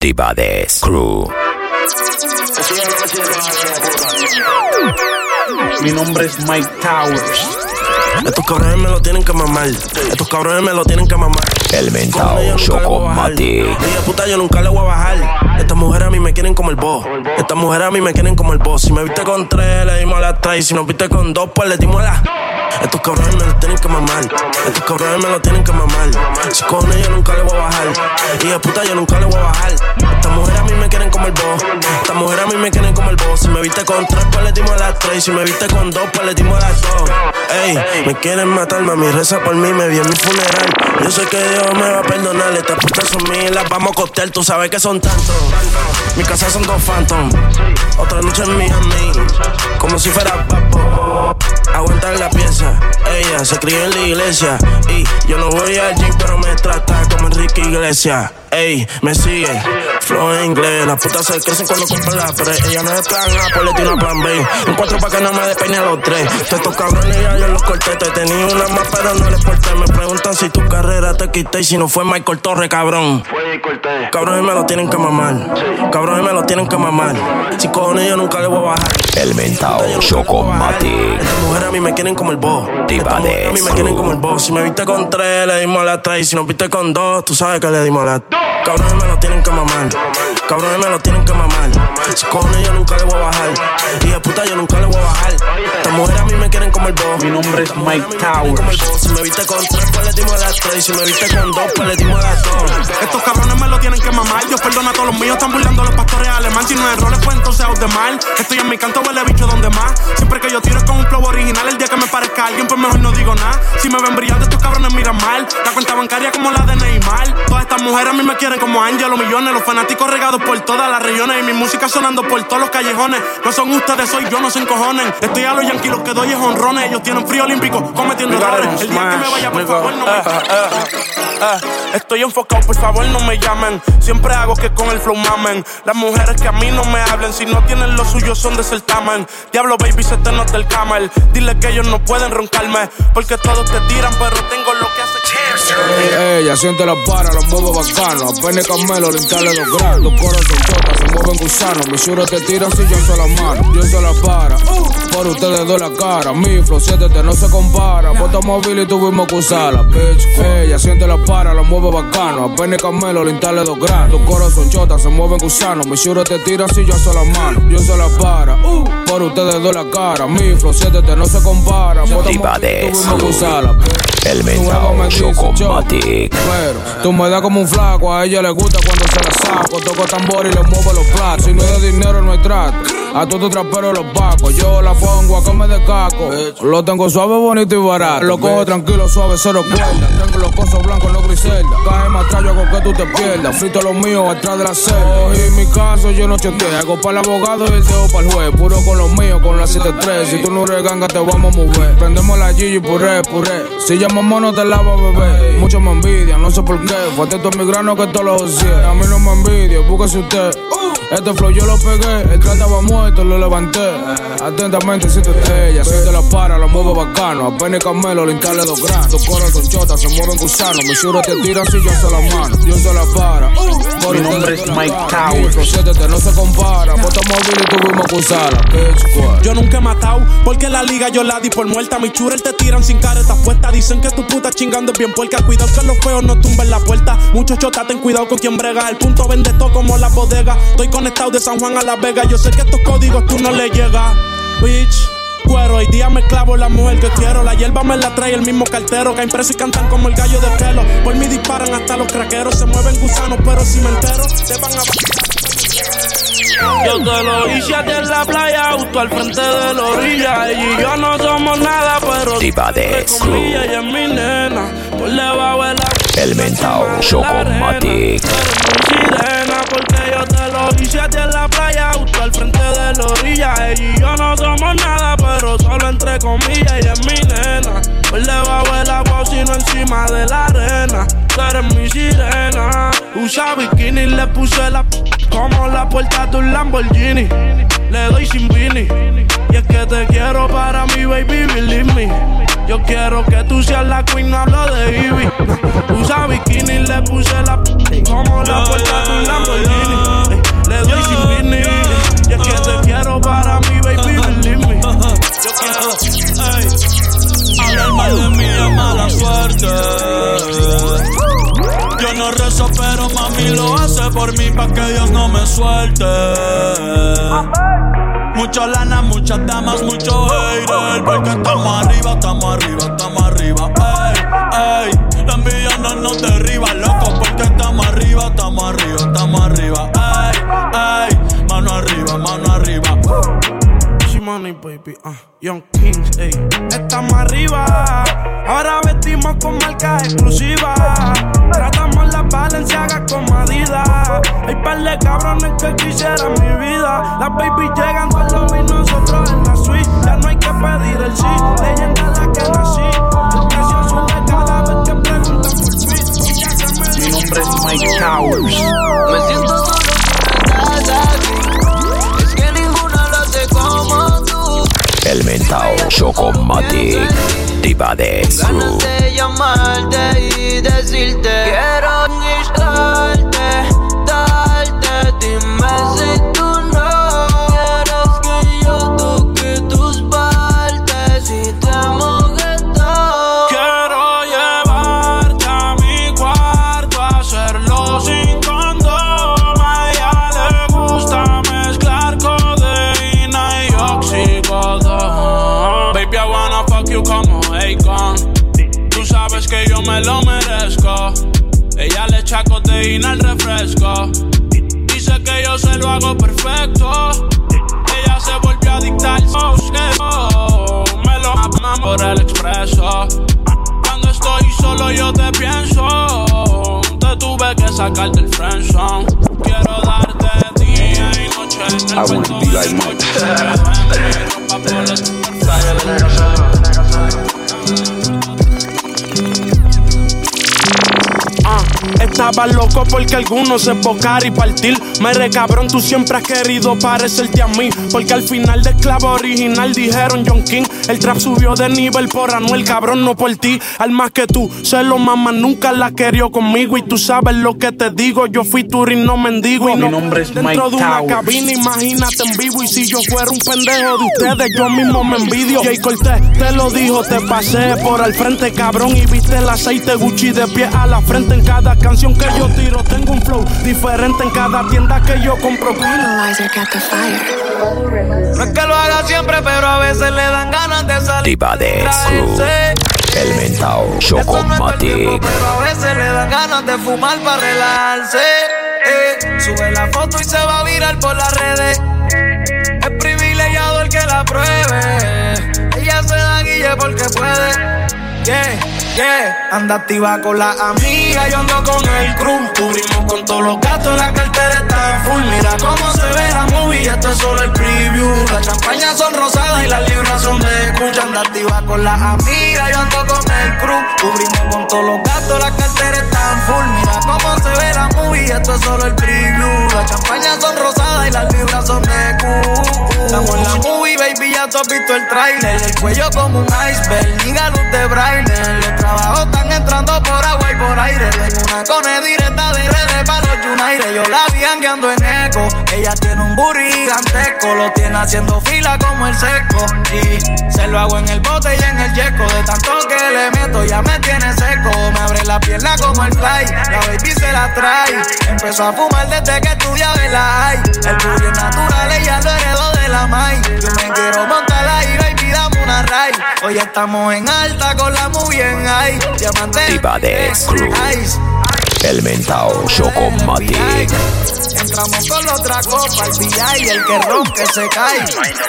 Tibades Crew. Mi nombre es Mike Towers. Estos cabrones me lo tienen que mamar. Estos cabrones me lo tienen que mamar. El mentao. Chocomatic. Ella puta, yo nunca le voy a bajar. Estas mujeres a mí me quieren como el boss. Estas mujeres a mí me quieren como el boss. Si me viste con tres, le dimos a las tres. Si nos viste con dos, pues le dimos a las. Estos cabrones me lo tienen que mamar. Estos cabrones me lo tienen que mamar. Si con ella nunca le voy a bajar. Hija puta, yo nunca le voy a bajar. Estas mujeres a mí me quieren como el boss. Estas mujeres a mí me quieren como el boss. Si me viste con tres, pues le dimos a las tres. Si me viste con dos, pues le dimos a las dos. Ey, me quieren matar, mami, reza por mí, me vi en mi funeral. Yo sé que Dios me va a perdonar, estas putas son mías, las vamos a costear, tú sabes que son tantos. Mi casa son dos phantom, otra noche en Miami, como si fuera papo. Aguantar la pieza, ella se crió en la iglesia. Y yo no voy al gym, pero me trata como Enrique Iglesias. Ey, me sigue, flow en inglés. Las putas se crecen cuando compran la pre. Ella no es plan A, pues le tiro a plan B. Un cuatro pa' que no me despeine a los tres. Todos estos cabrones ya yo los corté. Te tenía una más, pero no les porté. Me preguntan si tu carrera te quité. Y si no fue Michael Torre, cabrón. Cabrones me lo tienen que mamar. Cabrones me lo tienen que mamar. Si cojones yo nunca le voy a bajar. El mentao Chocomatic. Estas mujeres a mí me quieren como el boss. Estas mujeres a mí me quieren como el boss. Si me viste con tres, le dimos a las tres. Y si nos viste con dos, tú sabes que le dimos a las Cabrones me lo tienen que mamar. Cabrones me lo tienen que mamar. Si cojones yo nunca le voy a bajar. Y de puta yo nunca le voy a bajar. Estas mujeres a mí me quieren como el boss. Mi nombre es Mike Towers. Si me viste con tres, pues le dimos a las tres. Y si me viste con dos, pues le dimos a las dos. Estos cabrones me lo tienen que mamar. Yo perdono a todos los míos, están burlando a los pastores alemán. Si no errores, pues entonces out de mal. Estoy en mi canto, huele bicho donde más. Siempre que yo tiro es con un flow original. El día que me parezca alguien, pues mejor no digo nada. Si me ven brillando, estos cabrones miran mal. La cuenta bancaria como la de Neymar. Todas estas mujeres a mí me quieren como Ángel, los millones. Los fanáticos regados por todas las regiones. Y mi música sonando por todos los callejones. No son ustedes, soy yo, no se encojonen. Estoy a los yanquis, los que doy es honrones. Ellos tienen frío olímpico, cometiendo errores. El día que me vaya, por favor, no me. Eh, Estoy enfocado, por favor no me llamen. Siempre hago que con el flow mamen. Las mujeres que a mí no me hablen, si no tienen lo suyo son de certamen. Diablo, baby, se te nota el camel. Dile que ellos no pueden roncarme. Porque todos te tiran, pero tengo lo que hace. Ella siente la para, la mueve bacano. Apenas camelo, limpiarle los granos. Los coros son chotas, se mueven gusanos. Mis churos te tiran si yo se la mano. Yo se la para. Por ustedes doy la cara. Mi flow, siéntete, no se compara. Bota móvil y tuvimos que usarla, bitch. Ella siente la para, la mueve bacano. Apenas camelo, limpiarle dos granos. Los coros son chotas, se mueven gusanos. Mis churos te tiran si yo se la mano. Yo se la para. Por ustedes doy la cara. Mi flow, siéntete, no se compara. Bota móvil y tuvimos que Crew. usarla, bitch. El Tú luego mentao me dices, Chocomatic. pero tú me das como un flaco, a ella le gusta cuando se la saco. Toco tambor y le muevo los platos. Si no hay de dinero, no hay trato. A todos trapero los pacos. Yo la pongo a que me descaco. Lo tengo suave, bonito y barato. Lo cojo tranquilo, suave, cero cuerda. Tengo los cosos blancos, no griselda. Cae más atrás, yo hago que tú te pierdas. Frito los míos atrás de la celda. Y en mi caso, yo no chequeo. Hago para el abogado y el dedo para el juez. Puro con los míos, con la 7-3. Si tú no eres ganga, te vamos a mover. Prendemos la Gigi, puré, puré. Si llamamos, no te lava, bebé. Muchos me envidian, no sé por qué. Fue atento a mi grano que todos los ocié. A mí no me envidia, búsquese usted. Este flow yo lo pegué, el trata estaba muerto, lo levanté. Atentamente siéntete ella, siente la para, la mueve bacano. Apenas camelo, limpiarle dos granos. Tus coros son chotas, se mueven gusanos. Mis churos te tiran si yo se la mano. Yo se la para. Por Mi nombre es Mike flow, siéntete, no se compara. Bota móvil y tuvimos que usarla. Yo nunca he matado, porque la liga yo la di por muerta. Mi churel te tiran sin careta puesta. Dicen que tu puta chingando es bien puerca. Cuidado que los feos no tumben la puerta. Muchos chotas, ten cuidado con quien brega. El punto vende todo como la bodega. Estoy conectado de San Juan a La Vega. Yo sé que estos códigos tú no le llegas. Bitch. Cuero, hoy día me clavo la mujer que quiero. La hierba me la trae el mismo cartero. Caen presos y cantan como el gallo de pelo. Por mí disparan hasta los craqueros. Se mueven gusanos, pero si me entero, te van a. Yo te lo hice a ti en la playa, justo al frente de la orilla. Ella y yo no somos nada, pero Tibades con ella, Crew. ella es mi nena. Por debajo de la El mentao Chocomatic. sirena, porque ti en la playa, justo al frente de la orilla. Ella y yo no somos nada, pero solo entre comillas, ella es mi nena. Por debajo del agua, sino encima de la arena. Tú eres mi sirena. Usa bikini, le puse la p- como la puerta de un Lamborghini. Le doy sin vini. Y es que te quiero para mi baby, believe me. Yo quiero que tú seas la queen, no hablo de Ivy. Usa bikini le puse la como la puerta de un Lamborghini. Le doy sin. Y es que te quiero para mí, baby, believe me. Yo quiero, ey. Hablar mal de mí es mala suerte. Yo no rezo, pero mami lo hace por mí pa' que Dios no me suelte. Mucha lana, muchas damas, mucho hater. Porque estamos arriba, estamos arriba, estamos arriba. Ey, ey, la envidia no nos derriba, loco. Porque estamos arriba, estamos arriba. Mano arriba. She money, baby, uh, Young Kings, ey. Estamos arriba, ahora vestimos con marcas exclusivas. Tratamos las Balenciagas con Adidas. Hay par de cabrones que quisieran mi vida. Las baby llegan al lobby, nosotros en la suite. Ya no hay que pedir el sí, leyenda la que nací. El precio sube cada vez que preguntan por. Y me Mi nombre es Mike Towers. Me siento El mentao Chocomatic. Diva de Ganas de llamarte y decirte Quiero lo hago perfecto. Ella se volvió adicta al oh, Me lo aman por el expreso. Cuando estoy solo yo te pienso. Te tuve que sacar del friendzone. Quiero darte día y noche en el I wanna be like mi Mike. Estaba loco porque algunos se enfocar y partir. Me cabrón, tú siempre has querido parecerte a mí. Porque al final del clavo original dijeron John King. El trap subió de nivel por Anuel, cabrón, no por ti. Al más que tú, se lo mamá nunca la querió conmigo. Y tú sabes lo que te digo. Yo fui turín, no mendigo. Y Mi no nombre es dentro Mike de una Towers. cabina, imagínate en vivo. Y si yo fuera un pendejo de ustedes, yo mismo me envidio. Jay Cortés te lo dijo, te pasé por al frente, cabrón. Y viste el aceite Gucci de pie a la frente. En cada canción que yo tiro, tengo un flow diferente en cada tienda que yo compro. Analyzer got the fire. No es que lo haga siempre, pero a veces le dan ganas de salir Diva de. El mentao Eso no es todo el tiempo, Chocomatic. pero a veces le dan ganas de fumar para relajarse. eh. Sube la foto y se va a virar por las redes. Es privilegiado el que la pruebe. Ella se da guille porque puede. Yeah, yeah. Anda activa con la amiga, yo ando con el crew. Cubrimos con todos los gastos, la cartera está full. Mira cómo se ve la movie, esto es solo el preview. Las champañas son rosadas y las libras son de escucha. Anda activa con la amiga, yo ando con el crew. Cubrimos con todos los gastos, la cartera está full. Mira cómo se ve la movie, esto es solo el preview. Las champañas son rosadas y las libras son de Q. Estamos en la movie, baby, ya tú has visto el trailer. El cuello como un iceberg, liga luz de braille. Los trabajos están entrando por agua y por aire. Tengo una cone directa de los United. Yo la vi andando en eco. Ella tiene un burri gigantesco. Lo tiene haciendo fila como el seco. Y se lo hago en el bote y en el yeco. De tanto que le meto, ya me tiene seco. Me abre la pierna como el fly. La baby se la trae. Empezó a fumar desde que estudiaba en la high. El burri es natural, ella lo heredó de la mai. Yo me quiero montar ahí, baby, dame una ride. Hoy estamos en alta con la muy bien high. Diamante. Diva de. Ice. El mentao Chocomatic. Entramos con la otra copa, el VI y el que rompe se cae.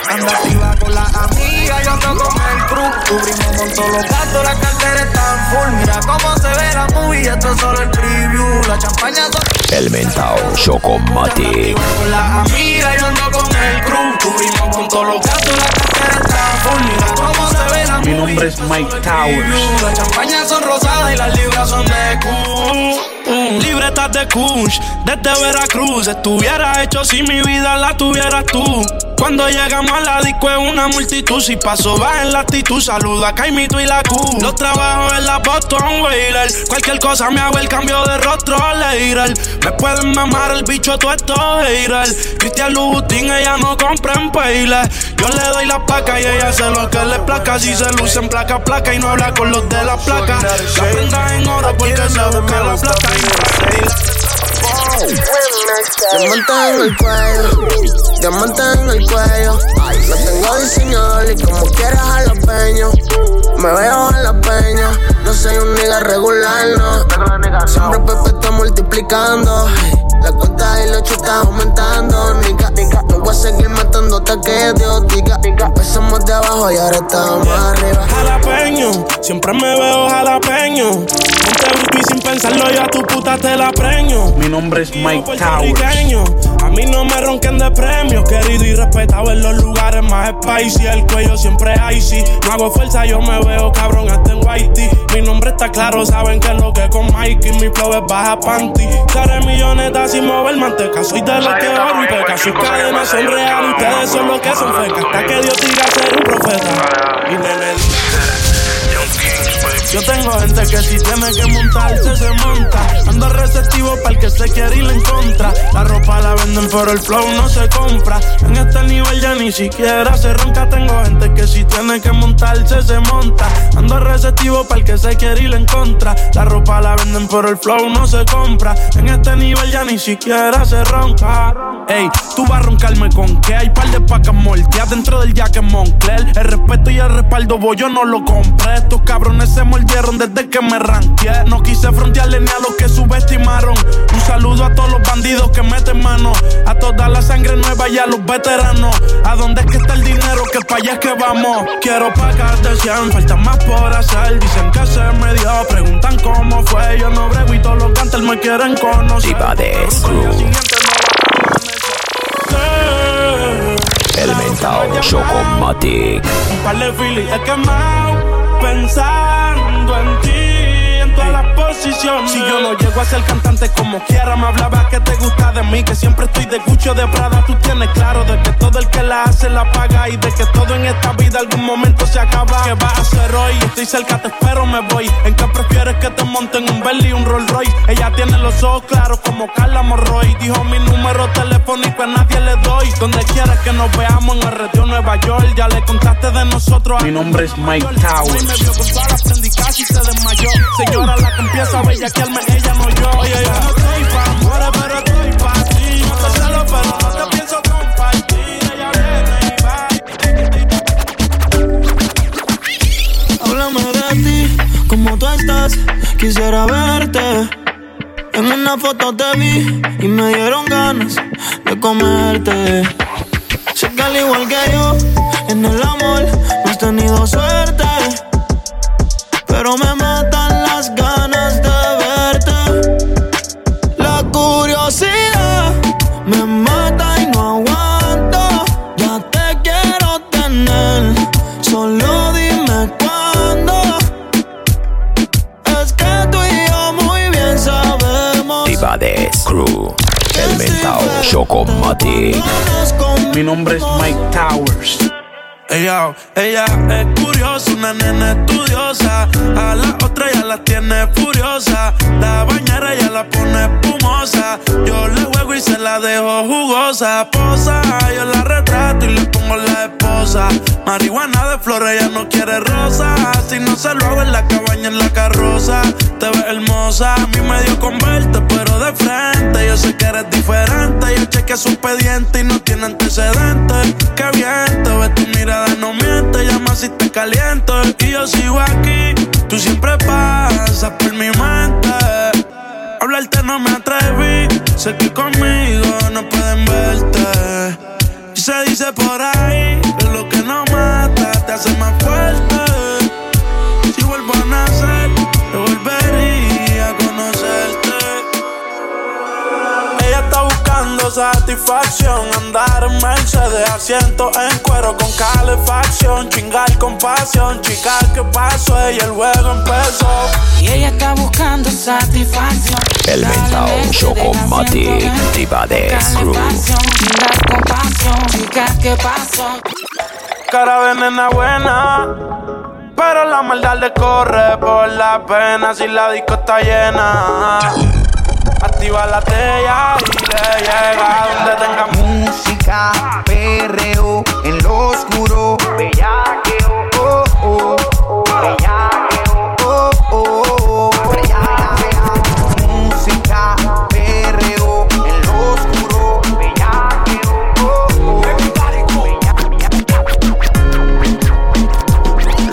Anda activa con la amiga, yo ando con el crew. Cubrimos con todos los gastos, la cartera está full. Mira cómo se ve la movie, esto es solo el preview. La champaña son El mentao Chocomatic. con la amiga, yo ando con el crew. Cubrimos con todos los gastos, la cartera está full. Mira cómo se ve la Mi movie. nombre es Mike Towers. Las champañas son rosadas y las libras son de Q. Cancún. Libretas de Kush, desde Veracruz. Estuviera hecho si mi vida la tuvieras tú. Cuando llegamos a la disco es una multitud. Si paso va en la actitud, saluda a Caimito y la Q. Los trabajos en la Boston Whaler. Cualquier cosa me hago el cambio de rostro, Leiral. Me pueden mamar el bicho todo esto, haters. Cristian Louboutin, ella no compra en Payle. Yo le doy la placa y ella hace lo que le placa. Si se luce en placa, placa y no habla con los de la placa. La prenda en oro porque se busca la placa Diamante en el cuello, diamante en el cuello. Lo tengo diseñador y como quieras peños. Me veo en la peña, no soy un nigga regular, no. Siempre Pepe está multiplicando. La cuenta y los está aumentando, nigga. No voy a seguir matando hasta que Dios diga. Empezamos de abajo y ahora estamos arriba. Jalapeño, siempre me veo jalapeño. Ponte bruto y sin pensarlo yo a tu puta te la preño. Mi nombre es Mike Towers. A mí no me ronquen de premios, querido y respetado en los lugares más spicy. El cuello siempre icy. No hago fuerza, yo me veo cabrón hasta en whitey. Mi nombre está claro, saben que es lo que con Mikey. Mi flow es baja panty. Seré milloneta sin mover manteca. Soy de los que oro y peca. Sus cadenas son reales, ustedes son los que son fecas. Hasta que Dios diga ser un profeta. Y yo tengo gente que si tiene que montarse, se monta. Ando receptivo para el que se quiere ir en contra. La ropa la venden, pero el flow no se compra. En este nivel ya ni siquiera se ronca. Tengo gente que si tiene que montarse, se monta. Ando receptivo para el que se quiere ir en contra. La ropa la venden, pero el flow no se compra. En este nivel ya ni siquiera se ronca. Ey, tú vas a roncarme con que hay par de pacas moldeadas dentro del jacket Moncler. El respeto y el respaldo, voy, yo no lo compré. Estos cabrones se mordieron desde que me ranqué. No quise frontearle ni a los que subestimaron. Un saludo a todos los bandidos que meten mano. A toda la sangre nueva y a los veteranos. ¿A dónde es que está el dinero? Que para allá es que vamos. Quiero pagar de 100, falta más por hacer. Dicen que se me dio, preguntan cómo fue. Yo no brego y todos los cantantes me quieren conocer. Diva de El mentao Chocomatic. un par de pensando en ti, todas las posiciones. Si yo no llego a ser cantante como quiera, me hablaba que te gusta de mí, que siempre estoy de Gucci o de Prada. Tú tienes claro de que todo el que la hace la paga y de que todo en esta vida algún momento se acaba. ¿Qué vas a hacer hoy? Estoy cerca, te espero, me voy. ¿En qué prefieres que te monten un Bentley y un Rolls Royce? Ella tiene los ojos claros como Carla Morroy. Dijo mi número telefónico a nadie le doy. Donde quieras que nos veamos en el retiro Nueva York. Ya le contaste de nosotros Mi nombre es Mike Ay, me Towers. vio con todas las prendicas y se desmayó. Señora, la que empieza a bellaquearme, ella no yo. Oye, yo no estoy pa' amores, pero estoy pa' ti. No te celo, pero no te pienso compartir. Ella viene y va. Háblame de ti, como tú estás, quisiera verte. En una foto te vi y me dieron ganas de comerte. Sé que al igual que yo, en el amor no has tenido suerte. Pero me matan Chocomatic. Mi nombre es Mike Towers. Ella, ella es curiosa, una nena estudiosa. A la otra ya la tiene furiosa. La bañera ya la pone espumosa. Yo le juego y se la dejo jugosa. Posa, yo la retrato y le pongo la esposa. Marihuana de flores, ella no quiere rosa. Si no se lo hago en la cabaña, en la carroza. Te ves hermosa, a mí me dio con verte, pero de frente. Yo sé que eres diferente. Yo chequeé su expediente y no tiene antecedentes. Qué bien, te ves tu mirada, no miente. Llama si te caliento. Y yo sigo aquí, tú siempre pasas por mi mente. Hablarte no me atreví, sé que conmigo no pueden verte. Se dice por ahí lo que no mata te hace más fuerte. Buscando satisfacción. Andar en Mercedes, asiento en cuero con calefacción. Chingar con pasión, chica, ¿qué pasó? Y el juego empezó. Y ella está buscando satisfacción. El mentao Chocomatic Diva de Crew. Chingar con pasión, chica, ¿qué pasó? Cara de nena buena. Pero la maldad le corre por la pena si la disco está llena. Activa la tella y le llega donde tenga música, perreo en lo oscuro, bellaqueo, oh, oh, oh, bellaqueo, oh, oh, oh, bellaqueo. Música, perreo en lo oscuro, bellaqueo, oh, oh,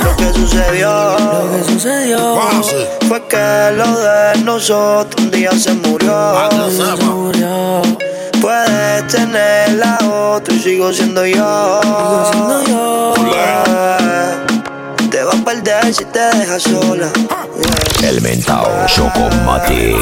Lo que sucedió, sucedió fue que lo de nosotros un día se murió. Se murió. Puedes tener la otra y sigo siendo yo. Sigo siendo yo. Yeah. Te vas a perder si te dejas sola. Yeah. El mentao Chocomatic.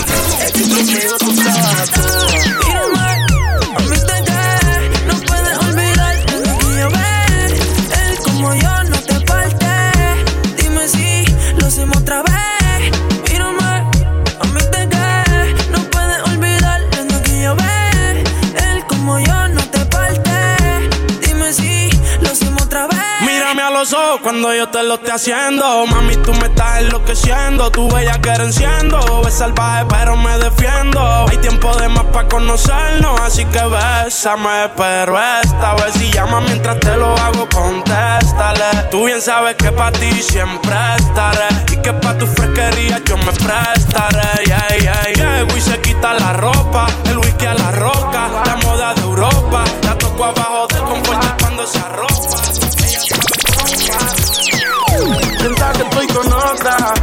Cuando yo te lo esté haciendo. Mami, tú me estás enloqueciendo. Tu bella que enciendo. Es salvaje, pero me defiendo. Hay tiempo de más para conocernos. Así que bésame, pero esta vez si llama mientras te lo hago, contéstale. Tú bien sabes que para ti siempre estaré. Y que para tu fresquería yo me prestaré. Yeah, yeah, yeah. Y se quita la ropa. El whisky a la roca. La moda de Europa. La toco abajo del confort cuando se arropa.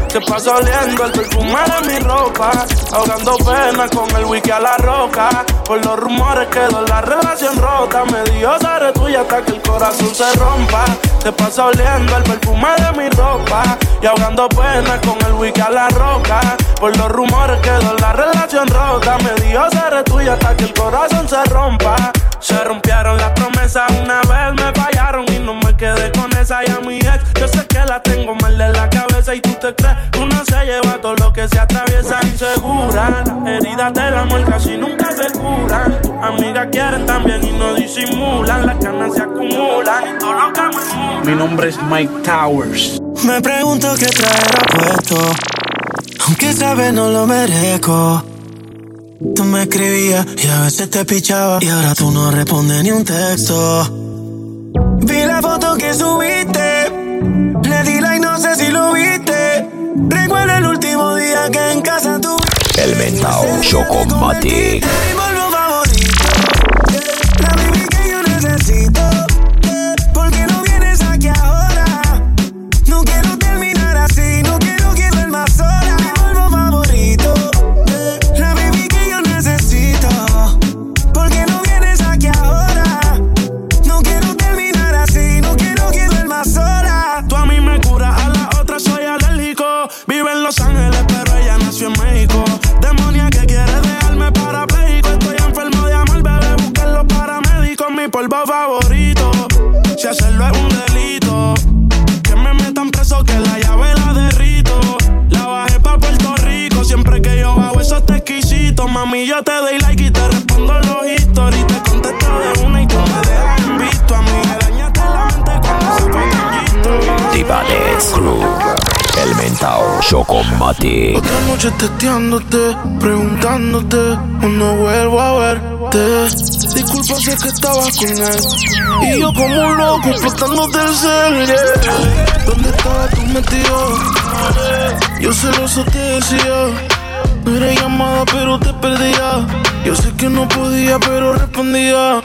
Que pasa oliendo el perfume de mi ropa, ahogando pena con el wiki a la roca. Por los rumores quedó la relación rota, me dio seré tuya hasta que el corazón se rompa. Te pasa oliendo el perfume de mi ropa y ahogando pena con el wiki a la roca. Por los rumores quedó la relación rota, me dio seré tuya hasta que el corazón se rompa. Se rompieron las promesas una vez, me fallaron y no me quedé con esa y a mi la tengo mal de la cabeza y tú te crees uno se lleva todo lo que se atraviesa insegura. Las heridas del amor casi nunca se curan. Tus amigas quieren también y no disimulan. Las ganas se acumulan y todo lo que me Mi nombre es Mike Towers. Me pregunto qué traerá puesto. Aunque sabes no lo merezco. Tú me escribías y a veces te pichaba. Y ahora tú no respondes ni un texto. Vi la foto que subiste. Viste. Recuerda el último día que en casa tú. El mentao Chocomatic. Mi polvo favorito. La baby que yo necesito. Otra noche testeándote, preguntándote, no vuelvo a verte. Disculpa si es que estabas con él. Y yo como un loco explotándote el cel. ¿Dónde estabas tú metido? Yo celoso te decía. No era llamada pero te perdía. Yo sé que no podía pero respondía.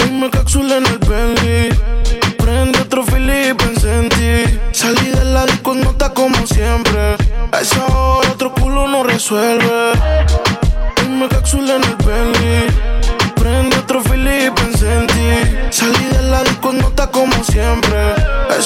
Hoy me capsulé en el Bentley. Prende otro pensé en ti. Salí de la disco nota como siempre. A esa otro culo no resuelve. Hoy me capsulé en el Bentley. Prende otro pensé en ti. Salí de la disco nota como siempre. A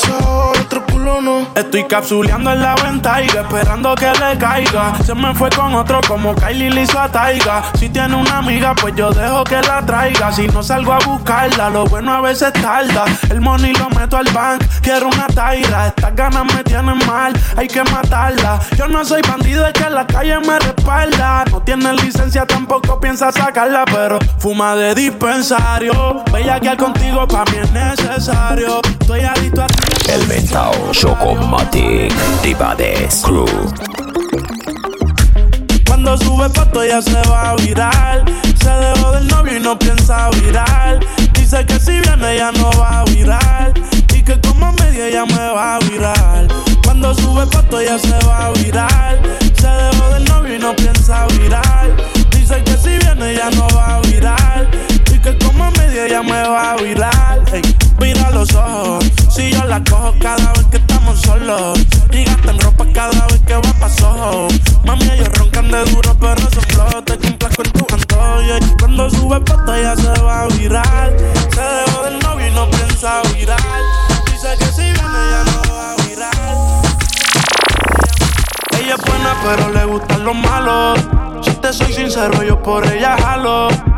Estoy capsuleando en la venta y esperando que le caiga. Se me fue con otro como Kylie le hizo a Taiga. Si tiene una amiga, pues yo dejo que la traiga. Si no salgo a buscarla, lo bueno a veces tarda. El money lo meto al bank, quiero una taira. Estas ganas me tienen mal, hay que matarla. Yo no soy bandido, es que en la calle me respalda. No tiene licencia, tampoco piensa sacarla, pero fuma de dispensario. Bella que al contigo pa' mí es necesario. Estoy adicto a ti. El mentao Crew. Cuando sube foto ya se va a viral. Se dejó del novio y no piensa viral. Dice que si viene ya no va a viral. Y que como media ya me va a viral. Cuando sube foto ya se va a viral. Se dejó del novio y no piensa viral. Dice que si viene ya no va a viral. Como media ya me va a viral. Ey, mira los ojos. Si yo la cojo cada vez que estamos solos. Y gastan ropa cada vez que va pa' Soho. Mami, ellos roncan de duro, pero son flojos. Te cumplas con tu antojo. Y cuando sube foto ya se va a viral. Se dejó del novio y no piensa viral. Dice que si viene ya no va a viral. Ella es buena, pero le gustan los malos. Si te soy sincero, yo por ella jalo.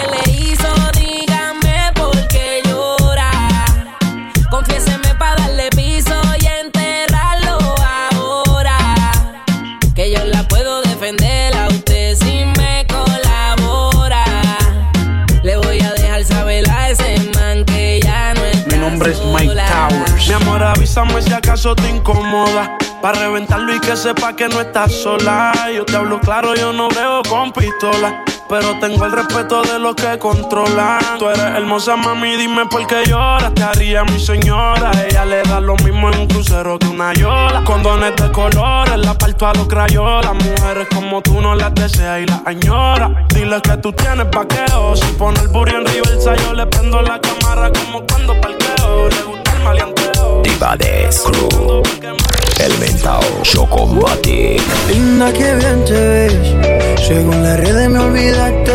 Mi amor, avísame si acaso te incomoda. Para reventarlo y que sepa que no estás sola. Yo te hablo claro, yo no veo con pistola. Pero tengo el respeto de los que controlan. Tú eres hermosa, mami, dime por qué lloras. Te haría mi señora. Ella le da lo mismo en un crucero que una yola. Condones de colores, la parto a los crayolas. Mujeres como tú no las deseas y las añora. Dile que tú tienes paqueo. Si pone el burro en reversa, yo le prendo la cámara como cuando parqueo. Le gusta el maleanteo. Divades Crew. El mentao Chocomatic. Linda, que bien te ves. Según las redes me olvidaste.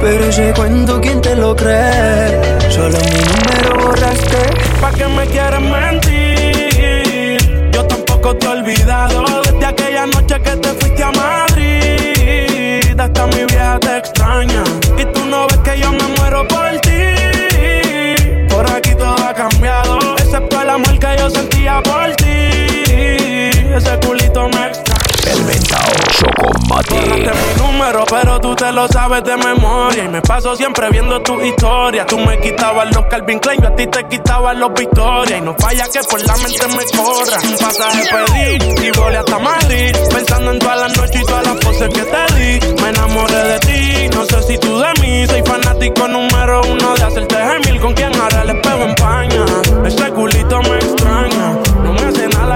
Pero ese cuento, ¿quién te lo cree? Solo mi número borraste. ¿Pa' qué me quieres mentir? Yo tampoco te he olvidado desde aquella noche que te fuiste a Madrid. Hasta mi vieja te extraña y tú no ves que yo me por ti. Ese culito me extraña. El Borraste Chocomatic. mi número, pero tú te lo sabes de memoria. Y me paso siempre viendo tu historia. Tú me quitabas los Calvin Klein, yo a ti te quitaba los Victoria. Y no falla que por la mente me corra. Un pasaje pedí y volé hasta Madrid. Pensando en todas las noches y todas las poses que te di. Me enamoré de ti, no sé si tú de mí. Soy fanático número uno de hacerte gemil. Con quien ahora el espejo empaña. Ese culito me extraña.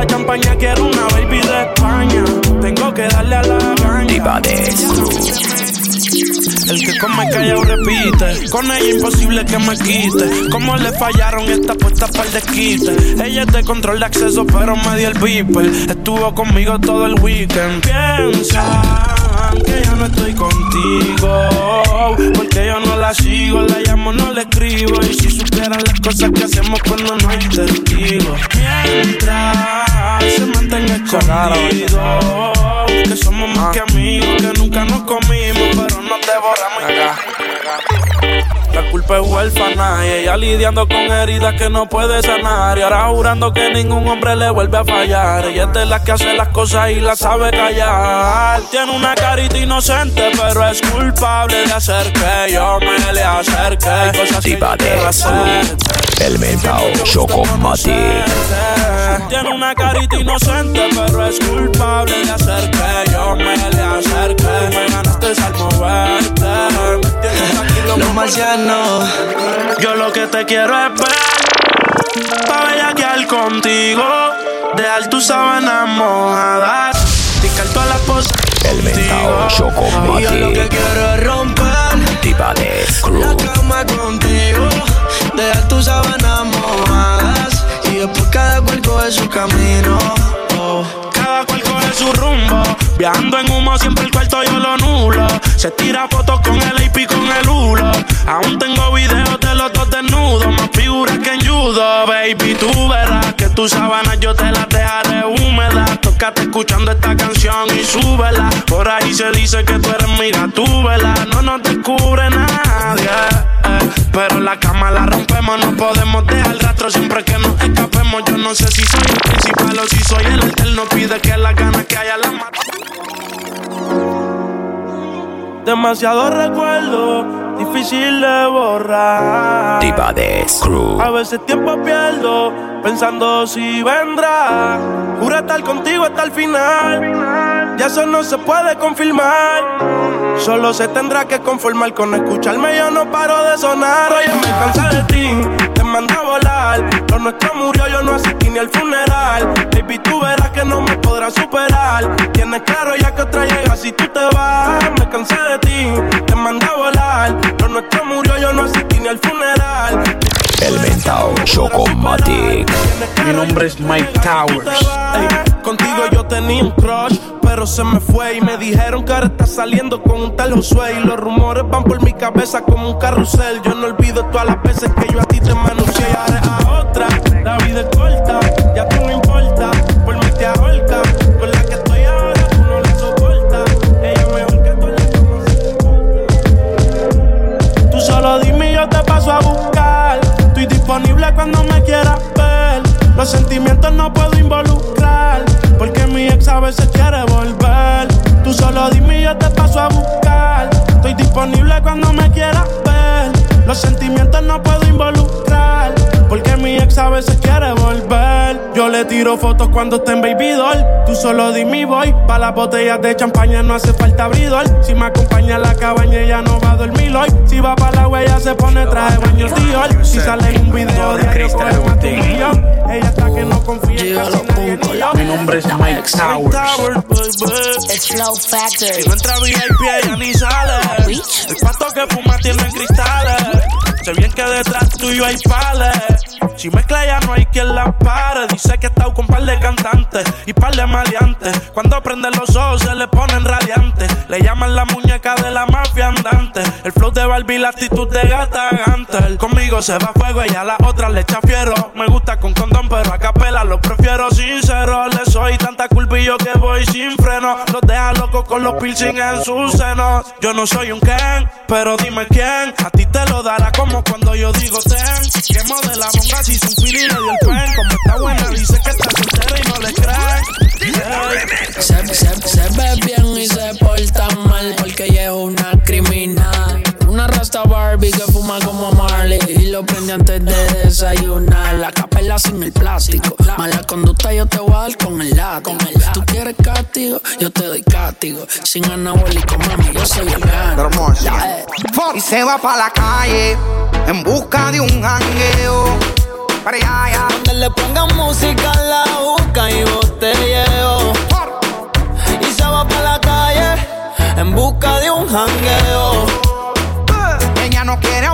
La champaña, quiero una baby de España. Tengo que darle a la caña. Divades Crew. El que come callado repite. Con ella imposible que me quite. Como le fallaron esta puesta para el desquite. Ella es de control de acceso, pero me dio el beeper. Estuvo conmigo todo el weekend. Piensan que yo no estoy contigo. Porque yo no la sigo, la llamo, no le escribo. Y si supieran las cosas que hacemos cuando no hay testigos. Mientras se mantenga escondido. Que somos más que amigos, que nunca nos comimos, pero nos devoramos. La culpa es huérfana y ella lidiando con heridas que no puede sanar. Y ahora jurando que ningún hombre le vuelve a fallar. Ella es de las que hace las cosas y las sabe callar. Tiene una carita inocente, pero es culpable de hacer que yo me le acerque. Hay cosas que yo quiero Divades hacer. El mentao Chocomatic. Tiene una carita inocente, pero es culpable de hacer que yo me le acerque. Me ganaste al moverte. Tienes como marcianos. Yo lo que te quiero es ver Pa' bellaquear contigo Dejar tus sábanas mojadas. Ticar todas las poses. El mentao Y yo lo que quiero es romper Tibades la Crew. cama contigo. Dejar tus sábanas mojadas. Y después cada cual coge su camino. Oh. Cada cual coge su rumbo. Viajando en humo, siempre el cuarto yo lo nulo. Se tira fotos con el. Aún tengo videos de los dos desnudos. Más figuras que en judo, baby. Tú verás que tus sábanas yo te las dejaré húmedas. Tócate escuchando esta canción y súbela. Por ahí se dice que tú eres mi gatúbela. No nos descubre nadie. eh. Pero la cama la rompemos, no podemos dejar rastro siempre que nos escapemos. Yo no sé si soy el principal o si soy el alterno. Pide que las ganas que haya las mato. Demasiado recuerdo, difícil de borrar. A veces tiempo pierdo, pensando si vendrá. Juro estar contigo hasta el final. Ya eso no se puede confirmar. Solo se tendrá que conformar con escucharme. Yo no paro de sonar. Oye, me cansé de ti, te mandé a volar. Lo nuestro murió, yo no asistí ni al funeral. Baby, tú verás que no me podrás superar. Tienes claro ya que otra llega si tú te vas. Me cansé de ti, te mandé a volar. Lo nuestro murió, yo no asistí ni al funeral. El mentao Chocomatic. Mi nombre es Mike Towers. Ey, contigo yo tenía un crush, pero se me fue y me dijeron que ahora estás saliendo con un tal Josué. Y los rumores van por mi cabeza como un carrusel. Yo no olvido todas las veces que yo a ti te manoseé Los sentimientos no puedo involucrar. Porque mi ex a veces quiere volver. Yo le tiro fotos cuando esté en baby doll. Tú solo dime y voy. Pa' las botellas de champaña no hace falta abridor. Si me acompaña a la cabaña, ella no va a dormir hoy. Si va pa' la huella, se pone traje de baño Dior. Si sale en un video de millón. Ella está que no confía nadie ni yo. Mi nombre es Mike Towers. It's Flow Factory. Si no entra VIP, ella ni sale. El pato que fuma tiene cristales. Sé bien que detrás tuyo hay pales. Si mezcla ya no hay quien la pare. Dice que está con par de cantantes y par de maleantes. Cuando prende los ojos se le ponen radiantes. Le llaman la muñeca de la mafia andante. El flow de Barbie, la actitud de gata Gantel. Conmigo se va fuego, ella a la otra le echa fiero. Me gusta con condón, pero a capela lo prefiero sincero. Le soy tanta culpillo que voy sin freno. Los deja locos con los piercing en sus senos. Yo no soy un Ken, pero dime quién. A ti te lo dará como cuando yo digo ten. Quemo de la monga si un pili le dio el pen. Como está buena, dice que está soltera y no le creen. Se, se, ve bien y se porta mal porque ella es una criminal. Una rasta Barbie que fuma como Marley y lo prende antes de desayunar. La capela sin el plástico. Mala conducta yo te voy a dar con el látigo. Tú quieres castigo, yo te doy castigo. Sin anabólico, mami, yo soy el gano. Y se va pa' la calle en busca de un jangueo. Para allá, allá. Donde le pongan música la busca y botelleo. Y se va pa' la calle en busca de un jangueo. Ella no quiere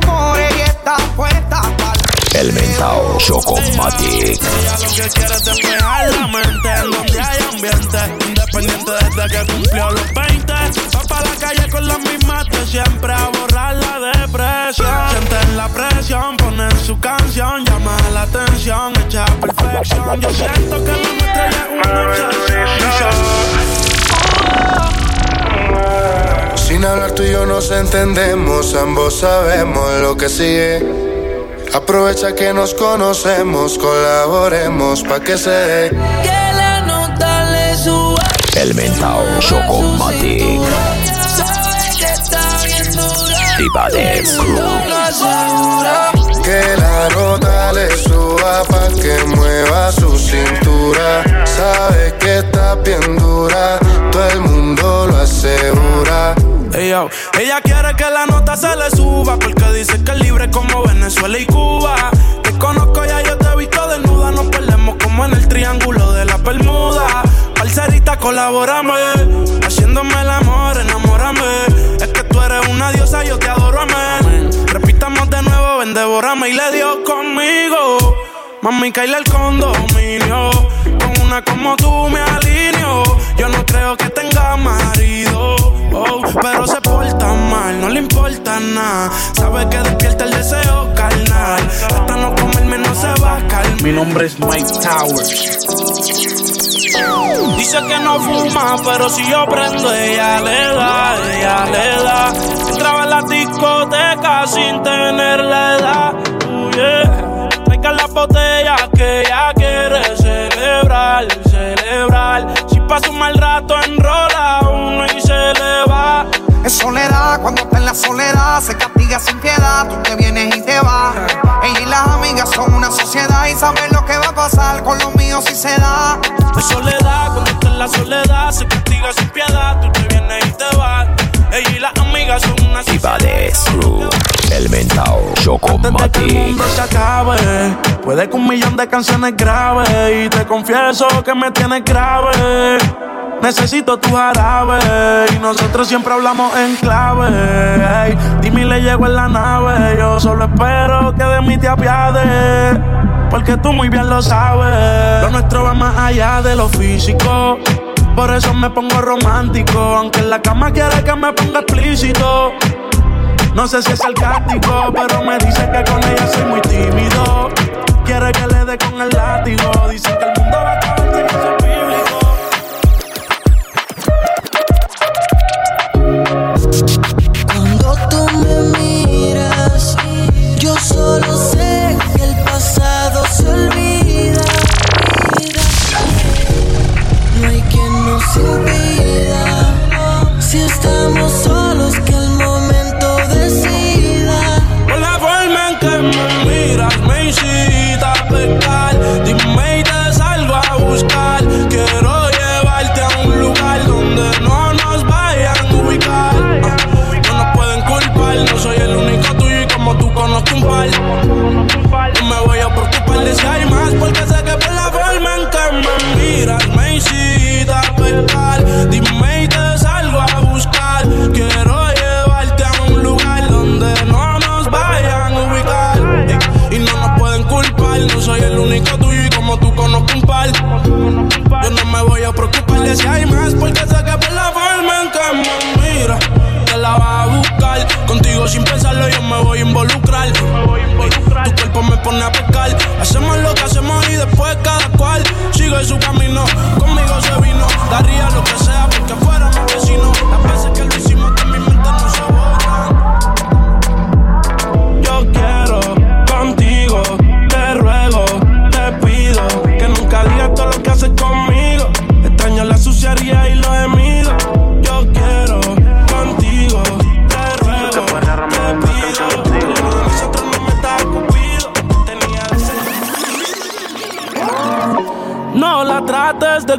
está puesta para El mentao Chocomatic. Ella lo que quiere es despejar la mente en donde hay ambiente. Independiente desde que cumplió los 20. Va pa' la calle con las mismas de siempre a borrar la depresión. Sienten la presión, ponen su canción, llama la atención, echa perfección. Yo siento que la ya es una obsesión. Sin hablar tú y yo nos entendemos, ambos sabemos lo que sigue. Aprovecha que nos conocemos, colaboremos pa' que se dé. Que la nota le suba. El mentao Chocomatic. Tibades Crew. Que la nota le suba pa' que mueva su cintura. Sabe que está bien dura, todo el mundo lo asegura. Ella quiere que la nota se le suba, porque dice que es libre como Venezuela y Cuba. Te conozco ya, yo te he visto desnuda, nos perdemos como en el triángulo de la Bermuda. Parcerita, colaborame, haciéndome el amor, enamórame. Es que tú eres una diosa, yo te adoro, amén. Repitamos de nuevo, ven, devorame y le dio conmigo. Mami, caíle el condominio. Con una como tú me alineo. Yo no creo que tenga marido. Oh, pero nada. Sabe que despierta el deseo carnal. Hasta no comerme no se va a calmar. Mi nombre es Mike Towers. Dice que no fuma, pero si yo prendo, ella le da, ella le da. Entraba en la discoteca sin tener la edad. Uh, yeah. Traiga la botella que ella quiere celebrar, celebrar. Si pasa un mal rato, enrola uno y se le va. Es soledad, cuando está en la soledad, se castiga sin piedad. Tú te vienes y te vas. Ella y las amigas son una sociedad y saben lo que va a pasar con los míos si se da. Es soledad, cuando está en la soledad, se castiga sin piedad. Tú te vienes y te vas. Ella y las amigas son una. Tibades Crew, el mentao de Chocomatic. se acabe, puede que un millón de canciones graves. Y te confieso que me tienes grave. Necesito tu jarabe. Y nosotros siempre hablamos en clave. Ey, dime le llego en la nave. Yo solo espero que de mí te apiades. Porque tú muy bien lo sabes. Lo nuestro va más allá de lo físico. Por eso me pongo romántico. Aunque en la cama quiere que me ponga explícito. No sé si es sarcástico, pero me dice que con ella soy muy tímido. Quiere que le dé con el látigo. Dicen que el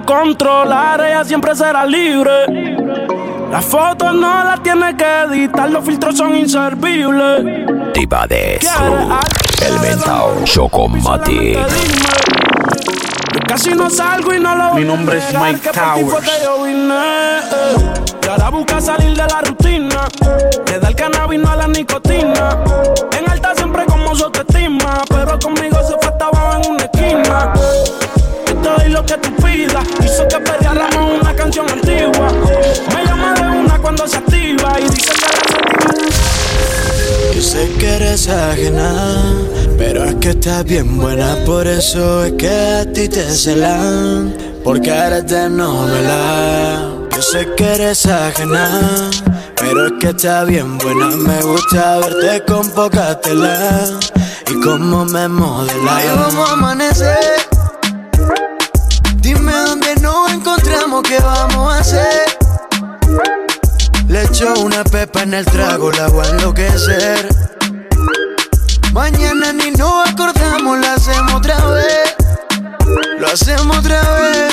controlar, ella siempre será libre. Las fotos no las tiene que editar, los filtros son inservibles. Tibades Crew, el mentao Chocomatic. Yo casi no salgo y no lo Mi nombre es voy a negar, Mike Towers. Y ahora busca salir de la rutina. Le da el cannabis, no a la nicotina. En alta siempre como su autoestima. Pero conmigo se fue hasta abajo en una esquina. Yo doy lo que tú pidas. Hizo que perdiéramos una canción antigua. Me llama de una cuando se activa. Y dice que la Yo sé que eres ajena, pero es que estás bien buena, por eso es que a ti te celan, porque eres de novela. Yo sé que eres ajena, pero es que estás bien buena, me gusta verte con poca tela y cómo me modela. Ahí vamos a amanecer. Nos encontramos, qué vamos a hacer. Le echo una pepa en el trago, la voy a enloquecer. Mañana ni nos acordamos, lo hacemos otra vez. Lo hacemos otra vez.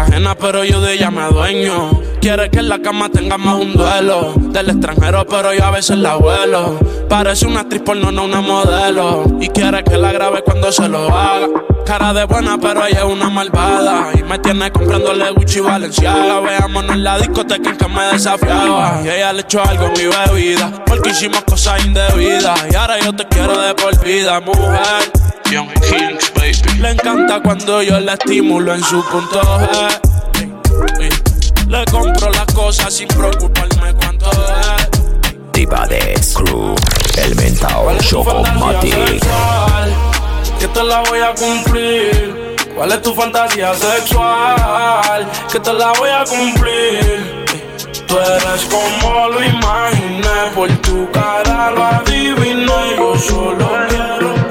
Ajena, pero yo de ella me adueño. quiere que en la cama tengamos un duelo. Del extranjero, pero yo a veces la vuelo. Parece una actriz porno, no una modelo. Y quiere que la grabe cuando se lo haga. Cara de buena, pero ella es una malvada. Y me tiene comprándole Gucci y Valenciaga. Veámonos en la discoteca en que me desafiaba. Y ella le echó algo en mi bebida. Porque hicimos cosas indebidas. Y ahora yo te quiero de por vida, mujer. Young Kings, baby. Le encanta cuando yo la estimulo en su punto G. Le compro las cosas sin preocuparme cuánto es. Diva de Screw, el mentao Chocomatic. Que te la voy a cumplir. ¿Cuál es tu fantasía sexual? Que te la voy a cumplir. Tú eres como lo imaginé, por tu cara lo adiviné. Yo solo quiero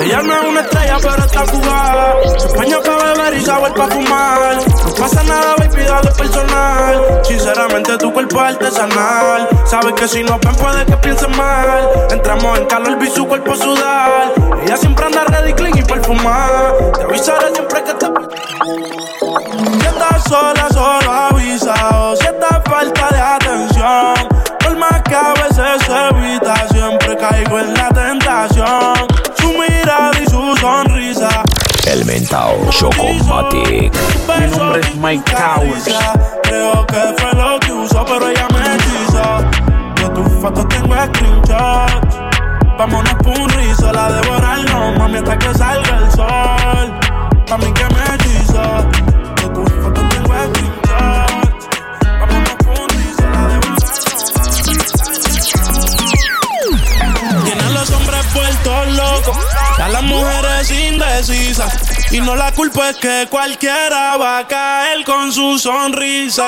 Ella no es una estrella, pero está jugada. Paño para beber y sabe para fumar. No pasa nada, baby, dale personal. Sinceramente, tu cuerpo es artesanal. Sabes que si no ven, puede que piensen mal. Entramos en calor, vi su cuerpo sudar. Ella siempre anda ready, clean y perfumada. Te avisaré siempre que te. Si estás sola, solo avisa. Si estás falta de atención. Por más que a veces se caigo en la tentación. Su mirada y su sonrisa. El mentao Chocomatic. Mi nombre es Mike Towers. Creo que fue lo que usó, pero ella me hechizó. De tus fotos tengo screenshots. Vámonos por un rizo, la devorarnos, mami, hasta que salga locos, a las mujeres indecisas. Y no la culpa es que cualquiera va a caer con su sonrisa.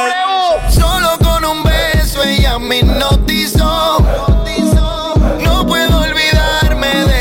Solo con un beso ella me hipnotizó. No puedo olvidarme de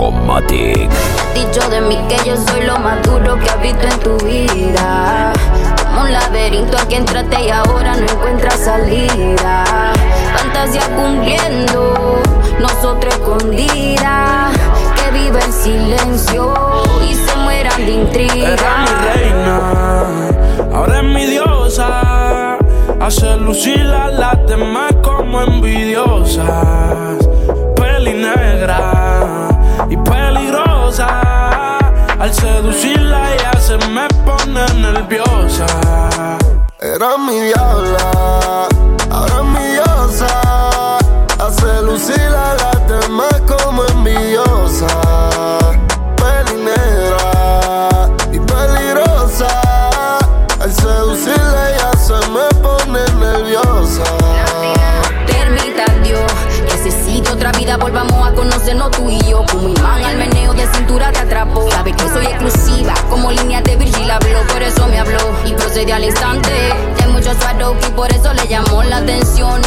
mentao Chocomatic. Dicho de mí que yo soy lo más duro que has visto en tu vida. Como un laberinto aquí entraste y ahora no encuentras salida. Fantasía cumpliendo, nosotros escondidas. Que vive el silencio eso me habló y procede al instante. Hay mucho suado y por eso le llamó la atención.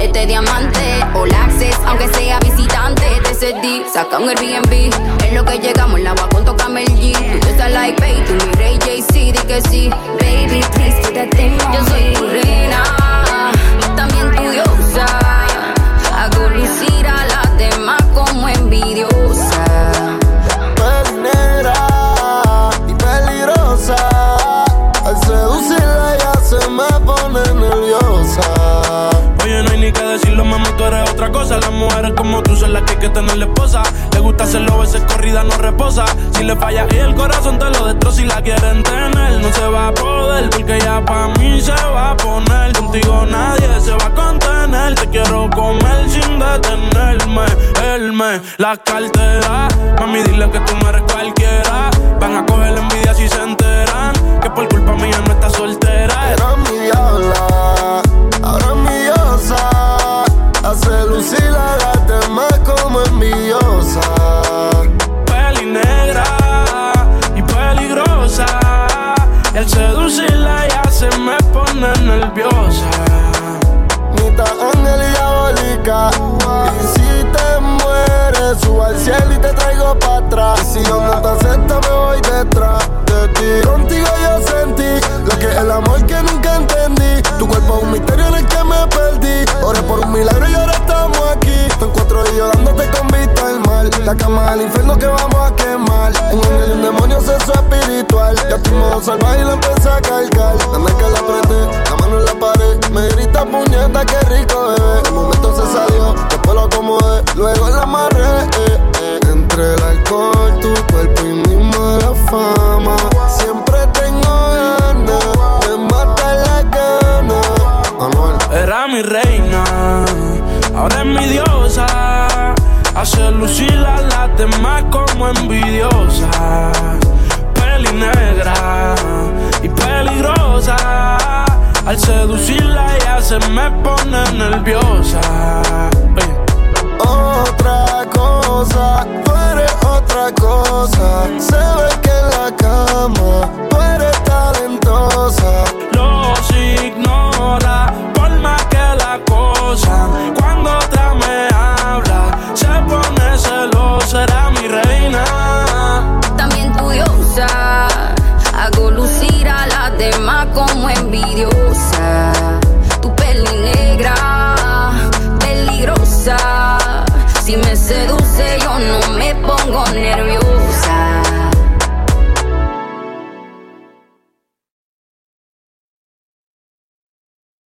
Este diamante, all access, aunque sea visitante, te cedí, saca un Airbnb. En lo que llegamos, la agua con tocarme el G. Tú estás like, baby, tú mi rey JC, di que sí. Baby, please, do that thing. Yo soy tu reina, que hay que tener esposa. Le gusta hacerlo, veces corrida no reposa. Si le falla y el corazón te lo destroza. Si la quieren tener, no se va a poder. Porque ya pa' mí se va a poner. Contigo nadie se va a contener. te quiero comer sin detenerme. Él me la cartera, mami, dile que tú no cualquiera. Van a coger envidia si se enteran que por culpa mía no está soltera. Era mi diabla, ahora es mi diosa. Hace lucir a las demás como envidiosa. Peli negra y peligrosa. Al seducirla ya se me pone nerviosa. Mita ángel y diabólica. Y te subo al cielo y te traigo para atrás. Y si yo no te acepto, me voy detrás de ti. Contigo yo sentí lo que es el amor que nunca entendí. Tu cuerpo es un misterio en el que me perdí. Oré por un milagro y ahora estamos aquí. En cuatro días dándote con vista al mal. La cama del infierno que vamos a quemar. En un, un demonio sexo espiritual. Ya modo salvaje y lo empecé a cargar. Dame que la la